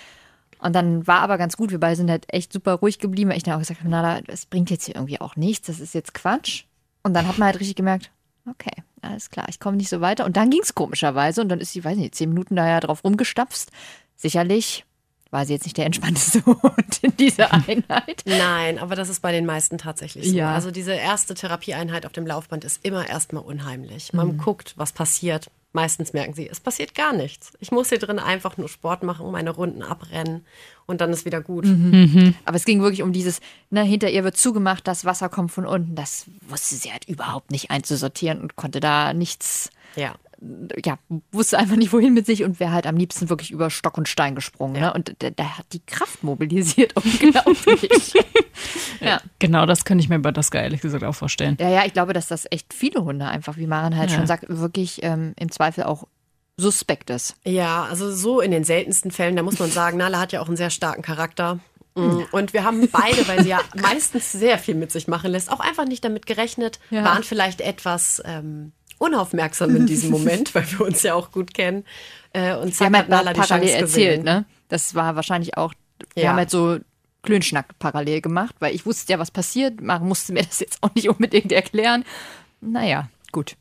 Und dann war aber ganz gut, wir beide sind halt echt super ruhig geblieben, weil ich dann auch gesagt habe, Nala, das bringt jetzt hier irgendwie auch nichts, das ist jetzt Quatsch. Und dann hat man halt richtig gemerkt, okay, alles klar, ich komme nicht so weiter. Und dann ging es komischerweise und dann ist sie, weiß nicht, zehn Minuten da ja drauf rumgestapft. Sicherlich war sie jetzt nicht der entspannteste Hund in dieser Einheit. Nein, aber das ist bei den meisten tatsächlich so. Ja. Also diese erste Therapieeinheit auf dem Laufband ist immer erstmal unheimlich. Man Mhm. guckt, was passiert. Meistens merken sie, es passiert gar nichts. Ich muss hier drin einfach nur Sport machen, meine Runden abrennen und dann ist wieder gut. Mhm. Aber es ging wirklich um dieses, ne, hinter ihr wird zugemacht, das Wasser kommt von unten. Das wusste sie halt überhaupt nicht einzusortieren und konnte da nichts, Ja. Ja, wusste einfach nicht wohin mit sich und wäre halt am liebsten wirklich über Stock und Stein gesprungen. Ne? Und da, da hat die Kraft mobilisiert, unglaublich. ja. Genau das könnte ich mir bei das ehrlich gesagt auch vorstellen. ja, ja, ich glaube, dass das echt viele Hunde einfach, wie Maren halt Ja. schon sagt, wirklich ähm, im Zweifel auch suspekt ist. Ja, also so in den seltensten Fällen, da muss man sagen, Nala hat ja auch einen sehr starken Charakter. Mm, Und wir haben beide, weil sie ja meistens sehr viel mit sich machen lässt, auch einfach nicht damit gerechnet, Ja. waren vielleicht etwas ähm, unaufmerksam in diesem Moment, weil wir uns ja auch gut kennen. Äh, und zack, haben hat Nala die parallel Chance erzählt, gesehen. ne? Das war wahrscheinlich auch, wir Ja. haben halt so Klönschnack parallel gemacht, weil ich wusste ja, was passiert. Maren musste mir das jetzt auch nicht unbedingt erklären. Naja, gut.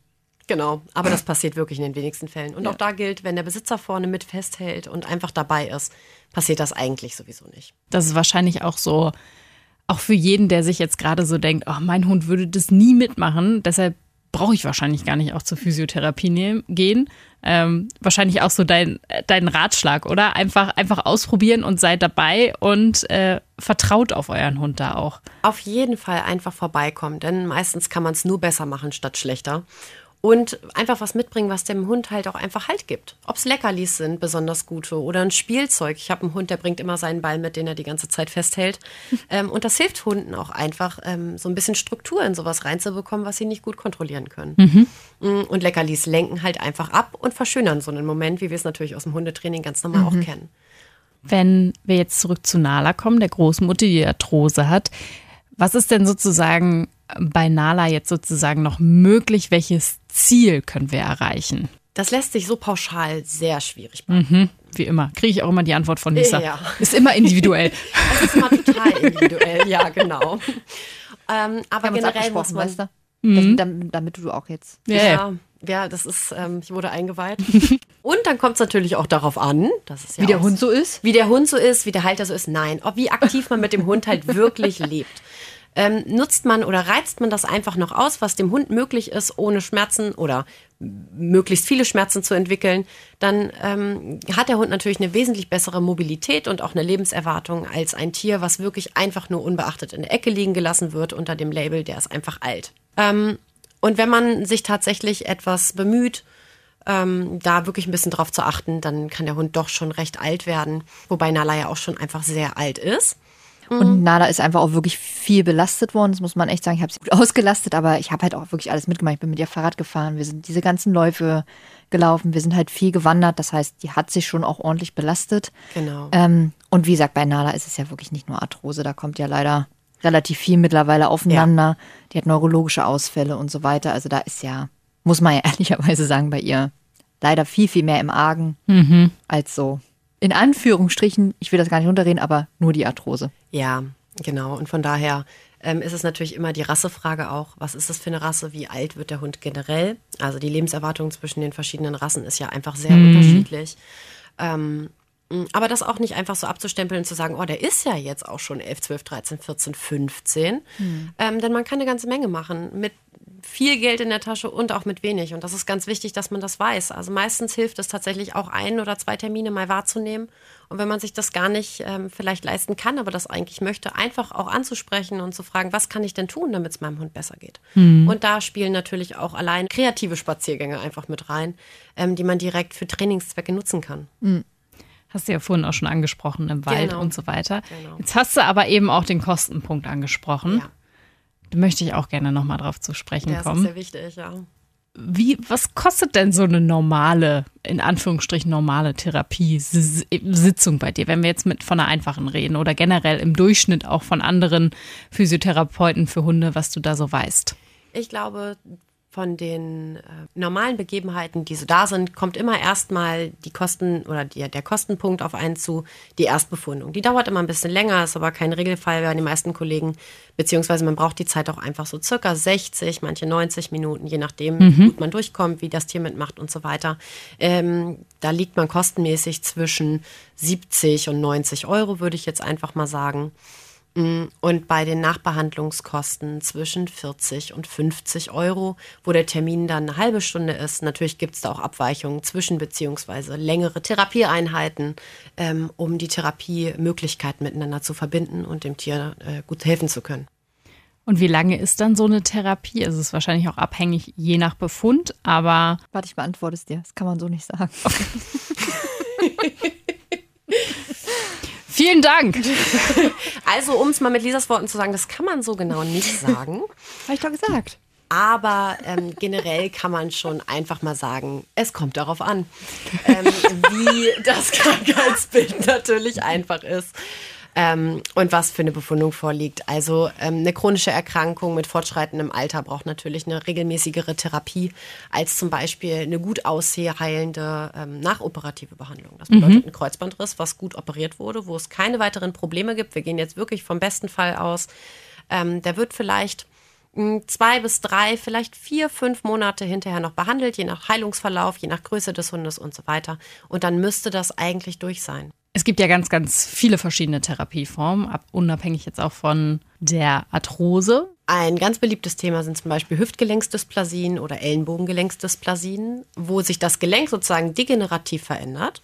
Genau, aber das passiert wirklich in den wenigsten Fällen. Und auch da gilt, wenn der Besitzer vorne mit festhält und einfach dabei ist, passiert das eigentlich sowieso nicht. Das ist wahrscheinlich auch so, auch für jeden, der sich jetzt gerade so denkt, oh, mein Hund würde das nie mitmachen, deshalb brauche ich wahrscheinlich gar nicht auch zur Physiotherapie nehmen, gehen. Ähm, wahrscheinlich auch so dein, äh, dein Ratschlag, oder? Einfach, einfach ausprobieren und seid dabei und äh, vertraut auf euren Hund da auch. Auf jeden Fall einfach vorbeikommen, denn meistens kann man es nur besser machen statt schlechter. Und einfach was mitbringen, was dem Hund halt auch einfach Halt gibt. Ob es Leckerlis sind, besonders gute, oder ein Spielzeug. Ich habe einen Hund, der bringt immer seinen Ball mit, den er die ganze Zeit festhält. ähm, und das hilft Hunden auch einfach, ähm, so ein bisschen Struktur in sowas reinzubekommen, was sie nicht gut kontrollieren können. Mm, Und Leckerlis lenken halt einfach ab und verschönern so einen Moment, wie wir es natürlich aus dem Hundetraining ganz normal auch kennen. Wenn wir jetzt zurück zu Nala kommen, der Großmutter, die Arthrose hat, was ist denn sozusagen bei Nala jetzt sozusagen noch möglich? Welches Ziel können wir erreichen? Das lässt sich so pauschal sehr schwierig machen. Wie immer, kriege ich auch immer die Antwort von Lisa. Ja. Ist immer individuell. Das ist immer total individuell, ja, genau. Ähm, aber generell muss man. weißt du? Das, damit, damit du auch jetzt. Ja, ja. Ja, das ist, ähm, ich wurde eingeweiht. Und dann kommt es natürlich auch darauf an, dass es ja Wie der auch- Hund so ist? Wie der Hund so ist, wie der Halter so ist. Nein, ob wie aktiv man mit dem Hund halt wirklich lebt. Ähm, nutzt man oder reizt man das einfach noch aus, was dem Hund möglich ist, ohne Schmerzen oder möglichst viele Schmerzen zu entwickeln, dann ähm, hat der Hund natürlich eine wesentlich bessere Mobilität und auch eine Lebenserwartung als ein Tier, was wirklich einfach nur unbeachtet in der Ecke liegen gelassen wird unter dem Label, der ist einfach alt. Ähm, und wenn man sich tatsächlich etwas bemüht, ähm, da wirklich ein bisschen drauf zu achten, dann kann der Hund doch schon recht alt werden. Wobei Nala ja auch schon einfach sehr alt ist. Und Nala ist einfach auch wirklich viel belastet worden. Das muss man echt sagen. Ich habe sie gut ausgelastet, aber ich habe halt auch wirklich alles mitgemacht. Ich bin mit ihr Fahrrad gefahren. Wir sind diese ganzen Läufe gelaufen. Wir sind halt viel gewandert. Das heißt, die hat sich schon auch ordentlich belastet. Genau. Ähm, und wie gesagt, bei Nala ist es ja wirklich nicht nur Arthrose. Da kommt ja leider relativ viel mittlerweile aufeinander. Die hat neurologische Ausfälle und so weiter. Also da ist ja, muss man ja ehrlicherweise sagen, bei ihr leider viel, viel mehr im Argen als so. In Anführungsstrichen, ich will das gar nicht runterreden, aber nur die Arthrose. Ja, genau. Und von daher ähm, ist es natürlich immer die Rassefrage auch. Was ist das für eine Rasse? Wie alt wird der Hund generell? Also die Lebenserwartung zwischen den verschiedenen Rassen ist ja einfach sehr unterschiedlich. Ähm, Mm, aber das auch nicht einfach so abzustempeln und zu sagen, oh, der ist ja jetzt auch schon 11, 12, 13, 14, 15. Mhm. Ähm, denn man kann eine ganze Menge machen mit viel Geld in der Tasche und auch mit wenig. Und das ist ganz wichtig, dass man das weiß. Also meistens hilft es tatsächlich auch ein oder zwei Termine mal wahrzunehmen. Und wenn man sich das gar nicht ähm, vielleicht leisten kann, aber das eigentlich möchte, einfach auch anzusprechen und zu fragen, was kann ich denn tun, damit es meinem Hund besser geht. Mhm. Und da spielen natürlich auch allein kreative Spaziergänge einfach mit rein, ähm, die man direkt für Trainingszwecke nutzen kann. Mhm. Hast du ja vorhin auch schon angesprochen, im Wald genau. und so weiter. Genau. Jetzt hast du aber eben auch den Kostenpunkt angesprochen. Ja. Da möchte ich auch gerne nochmal drauf zu sprechen ja, kommen. Das ist sehr wichtig, ja. Wie, was kostet denn so eine normale, in Anführungsstrichen normale Therapiesitzung bei dir, wenn wir jetzt mit von einer einfachen reden oder generell im Durchschnitt auch von anderen Physiotherapeuten für Hunde, was du da so weißt? Ich glaube, von den äh, normalen Begebenheiten, die so da sind, kommt immer erstmal die Kosten oder die, der Kostenpunkt auf einen zu, die Erstbefundung. Die dauert immer ein bisschen länger, ist aber kein Regelfall bei den meisten Kollegen, beziehungsweise man braucht die Zeit auch einfach so circa 60, manche 90 Minuten, je nachdem, mhm. wie gut man durchkommt, wie das Tier mitmacht und so weiter. Ähm, da liegt man kostenmäßig zwischen 70 und 90 Euro, würde ich jetzt einfach mal sagen. Und bei den Nachbehandlungskosten zwischen 40 und 50 Euro, wo der Termin dann eine halbe Stunde ist. Natürlich gibt es da auch Abweichungen zwischen beziehungsweise längere Therapieeinheiten, ähm, um die Therapiemöglichkeiten miteinander zu verbinden und dem Tier äh, gut helfen zu können. Und wie lange ist dann so eine Therapie? Also es ist wahrscheinlich auch abhängig je nach Befund, aber. Warte, ich beantworte es dir. Das kann man so nicht sagen. Okay. Vielen Dank. Also, um es mal mit Lisas Worten zu sagen, das kann man so genau nicht sagen. Habe ich doch gesagt. Aber ähm, generell kann man schon einfach mal sagen, es kommt darauf an, ähm, wie das Krankheitsbild natürlich einfach ist ähm, und was für eine Befundung vorliegt. Also ähm, eine chronische Erkrankung mit fortschreitendem Alter braucht natürlich eine regelmäßigere Therapie als zum Beispiel eine gut aussehheilende ähm, nachoperative Behandlung. Das bedeutet mhm. ein Kreuzbandriss, was gut operiert wurde, wo es keine weiteren Probleme gibt. Wir gehen jetzt wirklich vom besten Fall aus. Ähm, der wird vielleicht hm, zwei bis drei, vielleicht vier, fünf Monate hinterher noch behandelt, je nach Heilungsverlauf, je nach Größe des Hundes und so weiter. Und dann müsste das eigentlich durch sein. Es gibt ja ganz, ganz viele verschiedene Therapieformen, unabhängig jetzt auch von der Arthrose. Ein ganz beliebtes Thema sind zum Beispiel Hüftgelenksdysplasien oder Ellenbogengelenksdysplasien, wo sich das Gelenk sozusagen degenerativ verändert.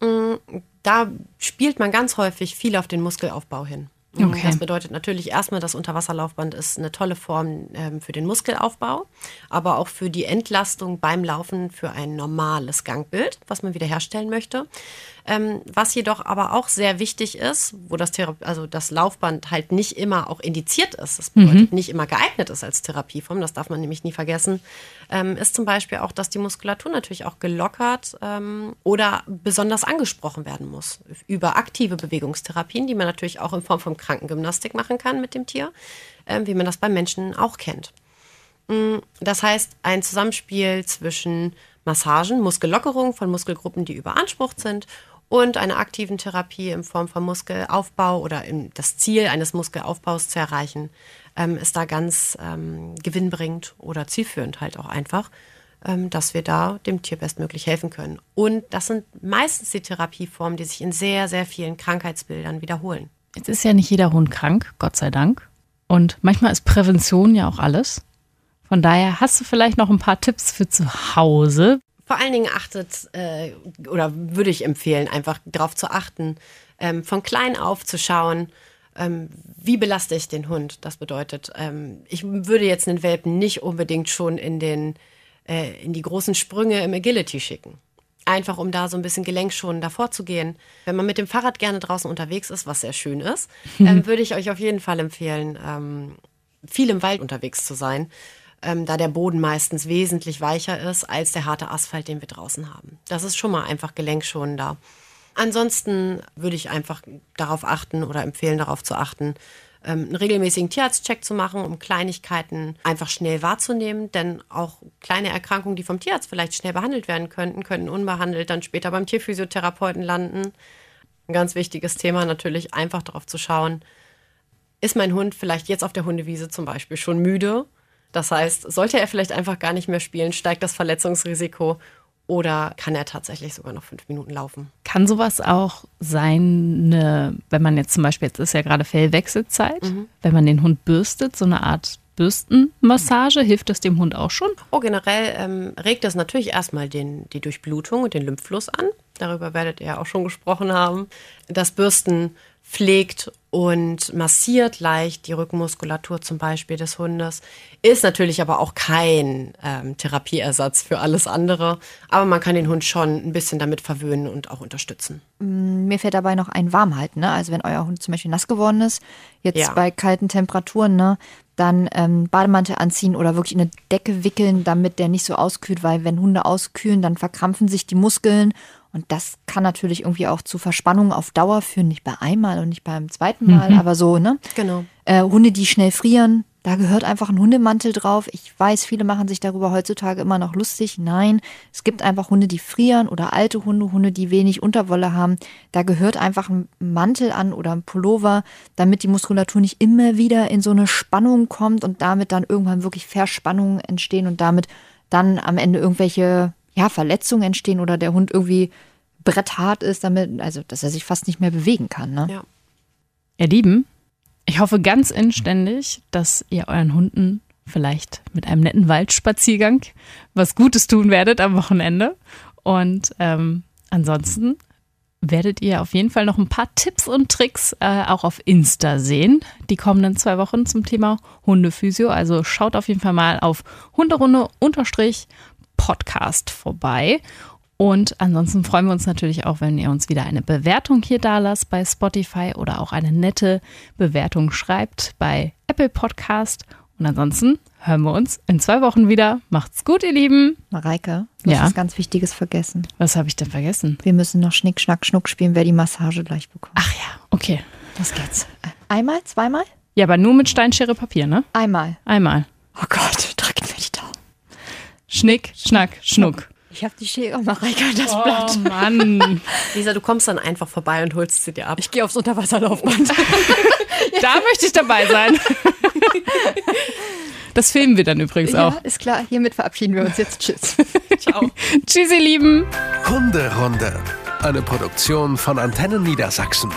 Mm, da spielt man ganz häufig viel auf den Muskelaufbau hin. Okay. Das bedeutet natürlich erstmal, das Unterwasserlaufband ist eine tolle Form ähm, für den Muskelaufbau, aber auch für die Entlastung beim Laufen für ein normales Gangbild, was man wiederherstellen möchte. Ähm, was jedoch aber auch sehr wichtig ist, wo das, Thera also das Laufband halt nicht immer auch indiziert ist, das bedeutet mhm. nicht immer geeignet ist als Therapieform, das darf man nämlich nie vergessen, ähm, ist zum Beispiel auch, dass die Muskulatur natürlich auch gelockert ähm, oder besonders angesprochen werden muss über aktive Bewegungstherapien, die man natürlich auch in Form von Krankengymnastik machen kann mit dem Tier, ähm, wie man das beim Menschen auch kennt. Mm, das heißt, ein Zusammenspiel zwischen Massagen, Muskellockerung von Muskelgruppen, die überansprucht sind und einer aktiven Therapie in Form von Muskelaufbau oder das Ziel eines Muskelaufbaus zu erreichen, ähm, ist da ganz ähm, gewinnbringend oder zielführend halt auch einfach, ähm, dass wir da dem Tier bestmöglich helfen können. Und das sind meistens die Therapieformen, die sich in sehr, sehr vielen Krankheitsbildern wiederholen. Jetzt ist ja nicht jeder Hund krank, Gott sei Dank. Und manchmal ist Prävention ja auch alles. Von daher hast du vielleicht noch ein paar Tipps für zu Hause, vor allen Dingen achtet äh, oder würde ich empfehlen, einfach darauf zu achten, ähm, von klein auf zu schauen, ähm, wie belaste ich den Hund. Das bedeutet, ähm, ich würde jetzt einen Welpen nicht unbedingt schon in, den, äh, in die großen Sprünge im Agility schicken. Einfach um da so ein bisschen gelenkschonender vorzugehen. Wenn man mit dem Fahrrad gerne draußen unterwegs ist, was sehr schön ist, ähm, würde ich euch auf jeden Fall empfehlen, ähm, viel im Wald unterwegs zu sein ähm, da der Boden meistens wesentlich weicher ist als der harte Asphalt, den wir draußen haben. Das ist schon mal einfach gelenkschonender. Ansonsten würde ich einfach darauf achten oder empfehlen, darauf zu achten, ähm, einen regelmäßigen Tierarztcheck zu machen, um Kleinigkeiten einfach schnell wahrzunehmen. Denn auch kleine Erkrankungen, die vom Tierarzt vielleicht schnell behandelt werden könnten, könnten unbehandelt dann später beim Tierphysiotherapeuten landen. Ein ganz wichtiges Thema natürlich, einfach darauf zu schauen, ist mein Hund vielleicht jetzt auf der Hundewiese zum Beispiel schon müde? Das heißt, sollte er vielleicht einfach gar nicht mehr spielen, steigt das Verletzungsrisiko. Oder kann er tatsächlich sogar noch fünf Minuten laufen. Kann sowas auch sein, ne, wenn man jetzt zum Beispiel, jetzt ist ja gerade Fellwechselzeit, mhm. wenn man den Hund bürstet, so eine Art Bürstenmassage, hilft das dem Hund auch schon? Oh, generell ähm, regt das natürlich erstmal den, die Durchblutung und den Lymphfluss an. Darüber werdet ihr auch schon gesprochen haben. Das Bürsten pflegt und massiert leicht die Rückenmuskulatur zum Beispiel des Hundes. Ist natürlich aber auch kein ähm, Therapieersatz für alles andere. Aber man kann den Hund schon ein bisschen damit verwöhnen und auch unterstützen. Mm, mir fällt dabei noch ein Warmhalten. Ne? Also wenn euer Hund zum Beispiel nass geworden ist, jetzt ja. bei kalten Temperaturen, ne, dann ähm, Bademantel anziehen oder wirklich in eine Decke wickeln, damit der nicht so auskühlt, weil wenn Hunde auskühlen, dann verkrampfen sich die Muskeln und das kann natürlich irgendwie auch zu Verspannungen auf Dauer führen, nicht bei einmal und nicht beim zweiten Mal, mhm. aber so, ne? Genau. Äh, Hunde, die schnell frieren, da gehört einfach ein Hundemantel drauf. Ich weiß, viele machen sich darüber heutzutage immer noch lustig. Nein, es gibt einfach Hunde, die frieren oder alte Hunde, Hunde, die wenig Unterwolle haben. Da gehört einfach ein Mantel an oder ein Pullover, damit die Muskulatur nicht immer wieder in so eine Spannung kommt und damit dann irgendwann wirklich Verspannungen entstehen und damit dann am Ende irgendwelche ja, Verletzungen entstehen oder der Hund irgendwie bretthart ist, damit, also dass er sich fast nicht mehr bewegen kann. Ne? Ja. Ihr Lieben, ich hoffe ganz inständig, dass ihr euren Hunden vielleicht mit einem netten Waldspaziergang was Gutes tun werdet am Wochenende. Und ähm, ansonsten werdet ihr auf jeden Fall noch ein paar Tipps und Tricks äh, auch auf Insta sehen, die kommenden zwei Wochen zum Thema Hundephysio. Also schaut auf jeden Fall mal auf Hunderunde Podcast vorbei. Und ansonsten freuen wir uns natürlich auch, wenn ihr uns wieder eine Bewertung hier da lasst bei Spotify oder auch eine nette Bewertung schreibt bei Apple Podcast. Und ansonsten hören wir uns in zwei Wochen wieder. Macht's gut, ihr Lieben. Mareike, du hast was ganz Wichtiges vergessen. Was habe ich denn vergessen? Wir müssen noch Schnick, Schnack, Schnuck spielen, wer die Massage gleich bekommt. Ach ja, okay. Los geht's. Einmal, zweimal? Ja, aber nur mit Steinschere Papier, ne? Einmal. Einmal. Oh Gott, drücken wir die Daumen. Schnick, Schnack, Schnuck. Ich habe die Schere, Mareike, das oh, Blatt. Mann. Lisa, du kommst dann einfach vorbei und holst sie dir ab. Ich gehe aufs Unterwasserlaufband. da möchte ich dabei sein. Das filmen wir dann übrigens ja, auch. ist klar. Hiermit verabschieden wir uns jetzt. Tschüss. Ciao. Tschüss, ihr Lieben. Hunderunde. Eine Produktion von Antennen Niedersachsen.